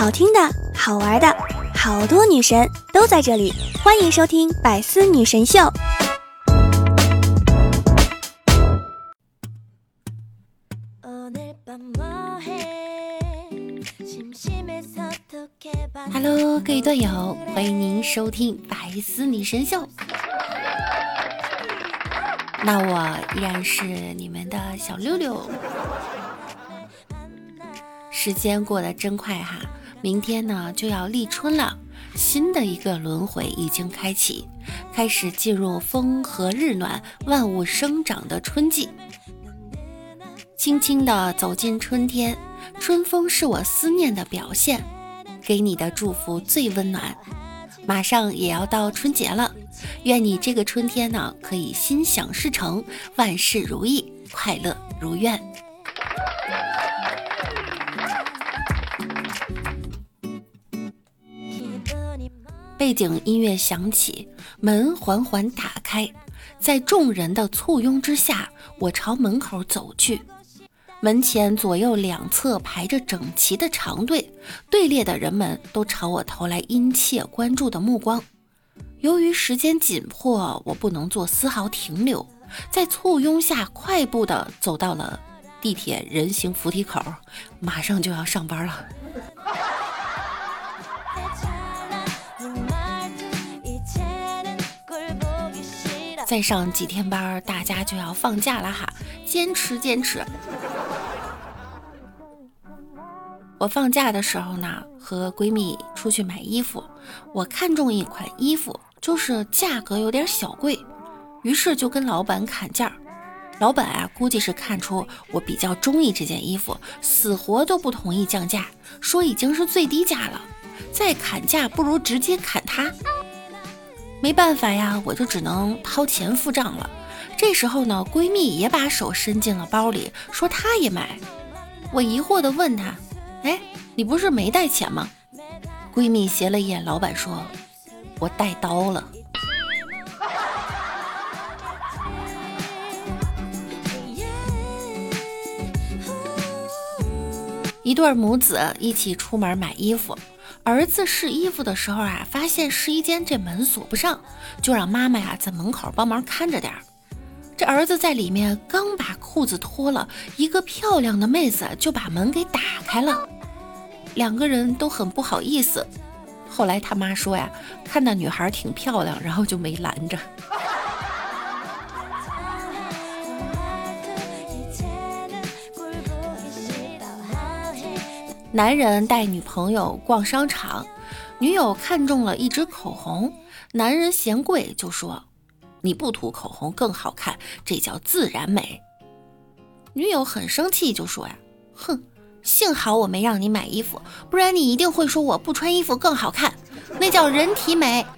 好听的、好玩的，好多女神都在这里，欢迎收听《百思女神秀》。Hello，各位段友，欢迎您收听《百思女神秀》。那我依然是你们的小六六。时间过得真快哈，明天呢就要立春了，新的一个轮回已经开启，开始进入风和日暖、万物生长的春季。轻轻地走进春天，春风是我思念的表现，给你的祝福最温暖。马上也要到春节了，愿你这个春天呢可以心想事成，万事如意，快乐如愿。背景音乐响起，门缓缓打开，在众人的簇拥之下，我朝门口走去。门前左右两侧排着整齐的长队，队列的人们都朝我投来殷切关注的目光。由于时间紧迫，我不能做丝毫停留，在簇拥下快步地走到了地铁人行扶梯口，马上就要上班了。再上几天班，大家就要放假了哈，坚持坚持。我放假的时候呢，和闺蜜出去买衣服，我看中一款衣服，就是价格有点小贵，于是就跟老板砍价。老板啊，估计是看出我比较中意这件衣服，死活都不同意降价，说已经是最低价了，再砍价不如直接砍他。没办法呀，我就只能掏钱付账了。这时候呢，闺蜜也把手伸进了包里，说她也买。我疑惑地问她：“哎，你不是没带钱吗？”闺蜜斜了一眼老板，说：“我带刀了。”一对母子一起出门买衣服。儿子试衣服的时候啊，发现试衣间这门锁不上，就让妈妈呀在门口帮忙看着点儿。这儿子在里面刚把裤子脱了，一个漂亮的妹子就把门给打开了，两个人都很不好意思。后来他妈说呀，看那女孩挺漂亮，然后就没拦着。男人带女朋友逛商场，女友看中了一支口红，男人嫌贵就说：“你不涂口红更好看，这叫自然美。”女友很生气就说：“呀，哼，幸好我没让你买衣服，不然你一定会说我不穿衣服更好看，那叫人体美。”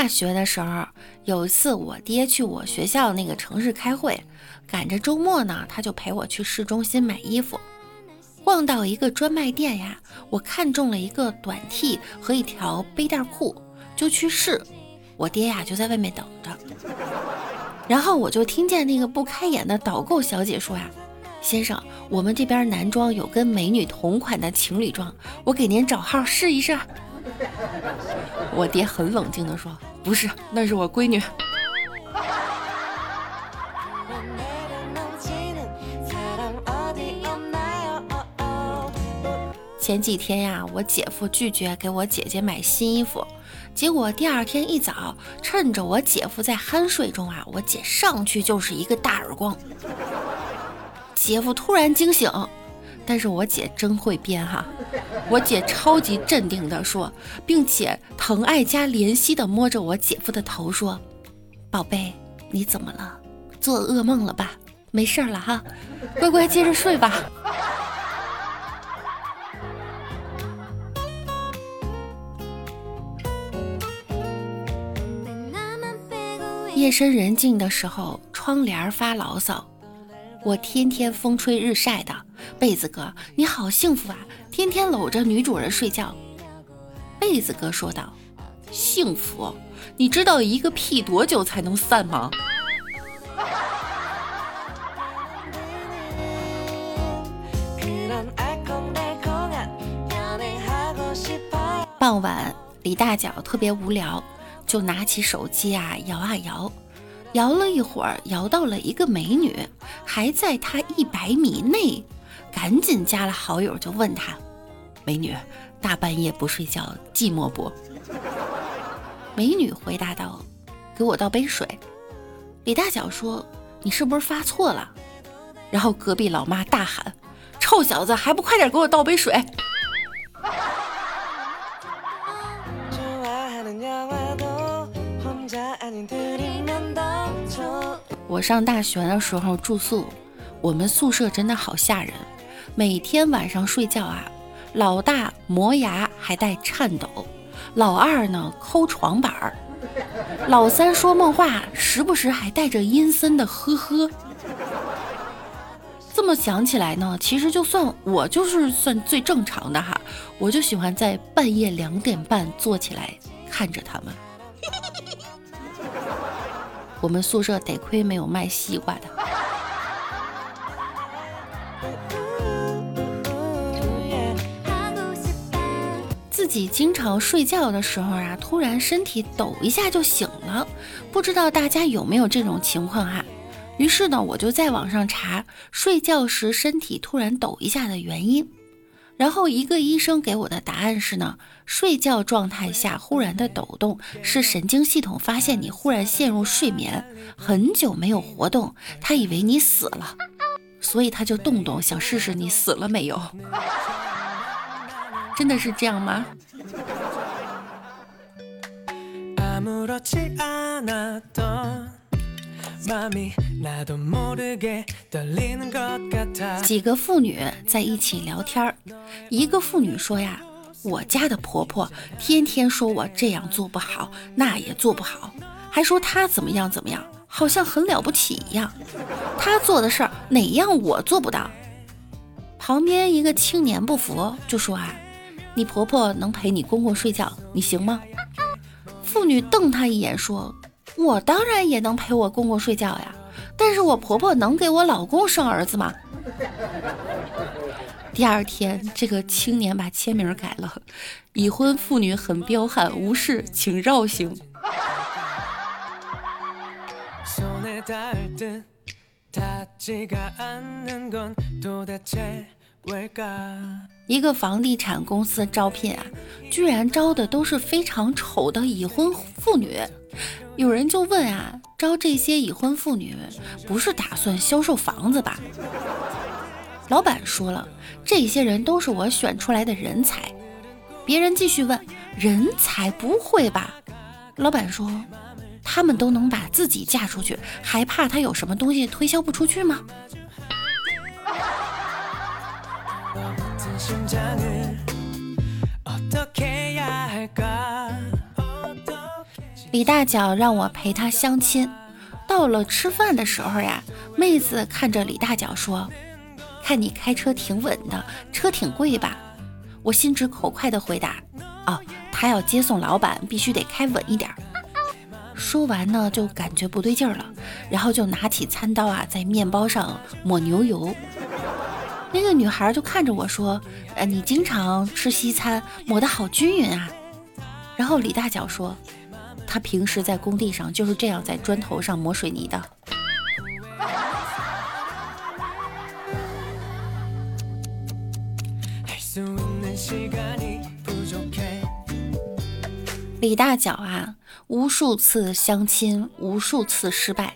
大学的时候，有一次我爹去我学校那个城市开会，赶着周末呢，他就陪我去市中心买衣服。逛到一个专卖店呀，我看中了一个短 T 和一条背带裤，就去试。我爹呀就在外面等着。然后我就听见那个不开眼的导购小姐说呀：“先生，我们这边男装有跟美女同款的情侣装，我给您找号试一试。” 我爹很冷静地说：“不是，那是我闺女。”前几天呀，我姐夫拒绝给我姐姐买新衣服，结果第二天一早，趁着我姐夫在酣睡中啊，我姐上去就是一个大耳光。姐夫突然惊醒。但是我姐真会编哈，我姐超级镇定的说，并且疼爱加怜惜的摸着我姐夫的头说：“宝贝，你怎么了？做噩梦了吧？没事了哈，乖乖接着睡吧。”夜深人静的时候，窗帘发牢骚。我天天风吹日晒的，被子哥你好幸福啊，天天搂着女主人睡觉。被子哥说道：“幸福？你知道一个屁多久才能散吗？傍晚，李大脚特别无聊，就拿起手机啊摇啊摇，摇了一会儿，摇到了一个美女，还在他一百米内，赶紧加了好友，就问他：“美女，大半夜不睡觉，寂寞不？”美女回答道：“给我倒杯水。”李大脚说：“你是不是发错了？”然后隔壁老妈大喊：“臭小子，还不快点给我倒杯水！”我上大学的时候住宿，我们宿舍真的好吓人。每天晚上睡觉啊，老大磨牙还带颤抖，老二呢抠床板儿，老三说梦话时不时还带着阴森的呵呵。这么想起来呢，其实就算我就是算最正常的哈，我就喜欢在半夜两点半坐起来看着他们。我们宿舍得亏没有卖西瓜的。自己经常睡觉的时候啊，突然身体抖一下就醒了，不知道大家有没有这种情况哈？于是呢，我就在网上查睡觉时身体突然抖一下的原因。然后一个医生给我的答案是呢，睡觉状态下忽然的抖动是神经系统发现你忽然陷入睡眠，很久没有活动，他以为你死了，所以他就动动想试试你死了没有。真的是这样吗？几个妇女在一起聊天，一个妇女说呀：“我家的婆婆天天说我这样做不好，那也做不好，还说她怎么样怎么样，好像很了不起一样。她做的事儿哪样我做不到？”旁边一个青年不服，就说：“啊，你婆婆能陪你公公睡觉，你行吗？”妇女瞪他一眼说。我当然也能陪我公公睡觉呀，但是我婆婆能给我老公生儿子吗？第二天，这个青年把签名改了，已婚妇女很彪悍，无事请绕行。一个房地产公司招聘啊，居然招的都是非常丑的已婚妇女。有人就问啊，招这些已婚妇女不是打算销售房子吧？老板说了，这些人都是我选出来的人才。别人继续问，人才不会吧？老板说，他们都能把自己嫁出去，还怕他有什么东西推销不出去吗？李大脚让我陪他相亲，到了吃饭的时候呀，妹子看着李大脚说：“看你开车挺稳的，车挺贵吧？”我心直口快的回答：“哦，他要接送老板，必须得开稳一点。”说完呢，就感觉不对劲儿了，然后就拿起餐刀啊，在面包上抹牛油。那个女孩就看着我说：“呃，你经常吃西餐，抹得好均匀啊。”然后李大脚说。他平时在工地上就是这样在砖头上抹水泥的。李大脚啊，无数次相亲，无数次失败。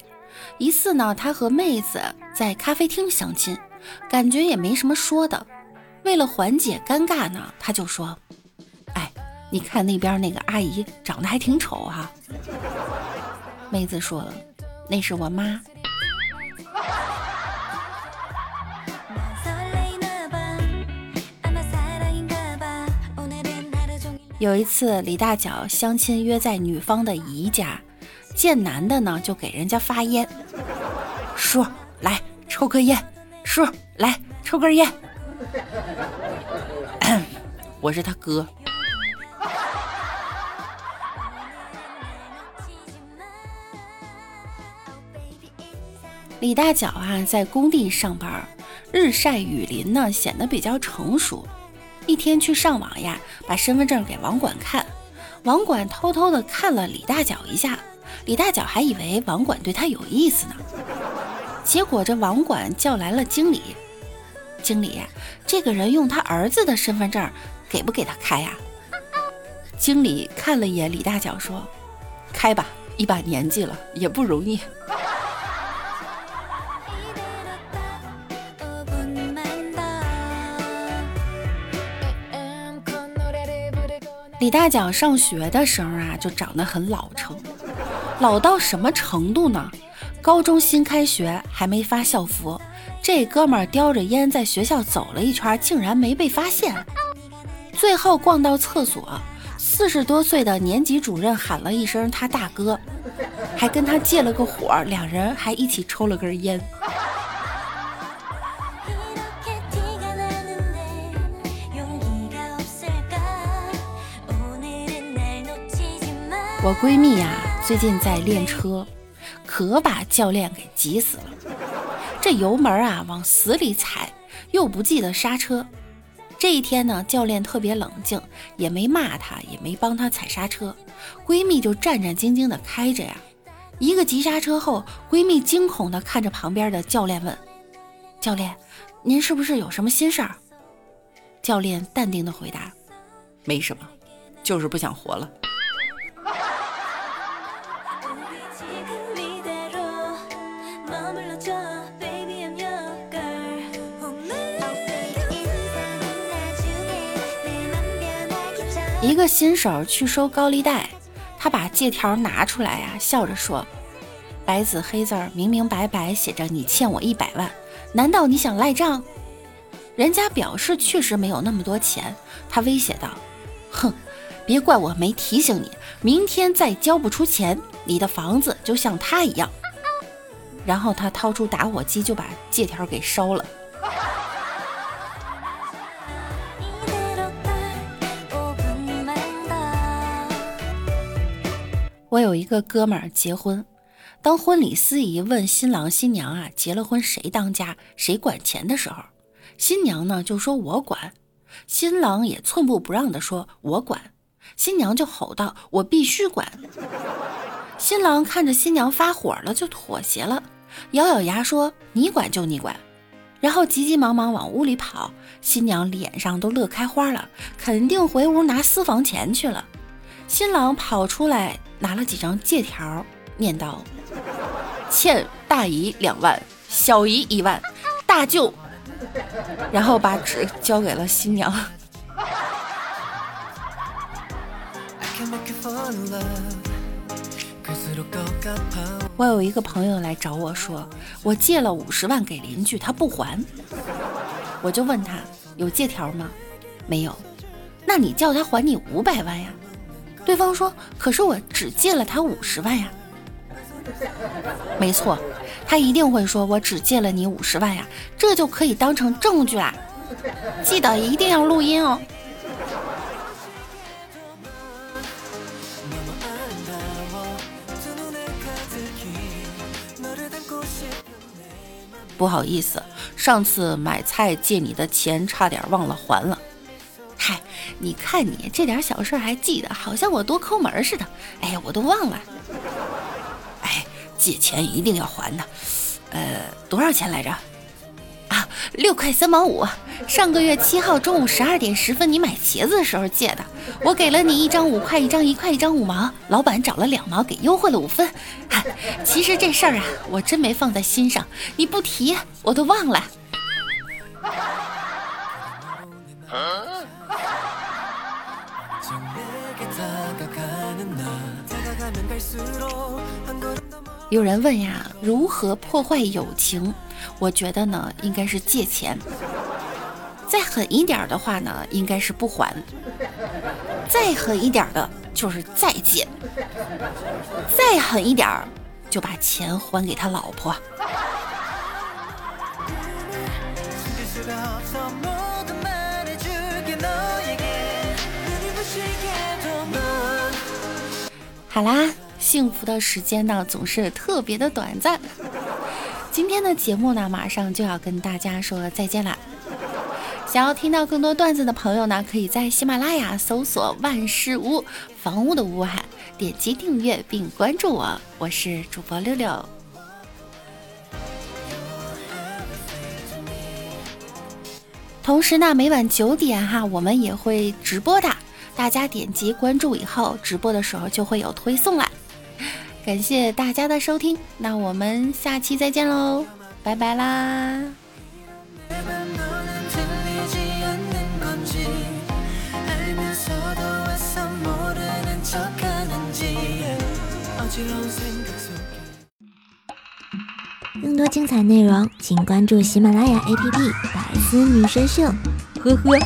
一次呢，他和妹子在咖啡厅相亲，感觉也没什么说的。为了缓解尴尬呢，他就说。哎你看那边那个阿姨长得还挺丑哈，妹子说了，那是我妈。有一次李大脚相亲约在女方的姨家，见男的呢就给人家发烟，叔来抽根烟，叔来抽根烟。我是他哥。李大脚啊在工地上班日晒雨淋呢显得比较成熟。一天去上网呀把身份证给网管看。网管偷偷的看了李大脚一下李大脚还以为网管对他有意思呢结果这网管叫来了经理，经理，这个人用他儿子的身份证，给不给他开呀？经理看了一眼李大脚，说：“开吧，一把年纪了，也不容易。”李大脚上学的时候啊，就长得很老成，老到什么程度呢？高中新开学还没发校服，这哥们儿叼着烟在学校走了一圈，竟然没被发现。最后逛到厕所，四十多岁的年级主任喊了一声他大哥，还跟他借了个火，两人还一起抽了根烟。我闺蜜呀，最近在练车，可把教练给急死了。这油门啊，往死里踩，又不记得刹车。这一天呢，教练特别冷静，也没骂他，也没帮他踩刹车，闺蜜就战战兢兢的开着呀。一个急刹车后，闺蜜惊恐的看着旁边的教练问：“教练，您是不是有什么心事儿？”教练淡定的回答：“没什么，就是不想活了。”一个新手去收高利贷，他把借条拿出来呀，笑着说：“白纸黑字，明明白白写着你欠我一百万，难道你想赖账？”人家表示确实没有那么多钱，他威胁道：“哼，别怪我没提醒你，明天再交不出钱，你的房子就像他一样。”然后他掏出打火机就把借条给烧了。我有一个哥们儿结婚，当婚礼司仪问新郎新娘啊，结了婚谁当家谁管钱的时候，新娘呢就说我管，新郎也寸步不让的说我管，新娘就吼道我必须管。新郎看着新娘发火了，就妥协了，咬咬牙说你管就你管，然后急急忙忙往屋里跑，新娘脸上都乐开花了，肯定回屋拿私房钱去了。新郎跑出来。拿了几张借条，念道：“欠大姨两万，小姨一万，大舅。”然后把纸交给了新娘。我有一个朋友来找我说，我借了五十万给邻居，他不还。我就问他有借条吗？没有。那你叫他还你五百万呀？对方说：“可是我只借了他五十万呀。”没错，他一定会说：“我只借了你五十万呀。”这就可以当成证据啦。记得一定要录音哦。不好意思，上次买菜借你的钱差点忘了还了。你看你这点小事还记得，好像我多抠门似的。哎呀，我都忘了。哎，借钱一定要还的。呃，多少钱来着？啊，六块三毛五。上个月七号中午十二点十分，你买茄子的时候借的。我给了你一张五块，一张一块，一张五毛。老板找了两毛，给优惠了五分。哈，其实这事儿啊，我真没放在心上。你不提，我都忘了。有人问呀，如何破坏友情？我觉得呢，应该是借钱。再狠一点的话呢，应该是不还。再狠一点的就是再借。再狠一点，就把钱还给他老婆。好啦。幸福的时间呢，总是特别的短暂。今天的节目呢，马上就要跟大家说再见啦。想要听到更多段子的朋友呢，可以在喜马拉雅搜索“万事屋”房屋的屋哈，点击订阅并关注我，我是主播六六。同时呢，每晚九点哈，我们也会直播的，大家点击关注以后，直播的时候就会有推送啦。感谢大家的收听，那我们下期再见喽，拜拜啦！更多精彩内容，请关注喜马拉雅 APP《百思女神秀》。呵呵。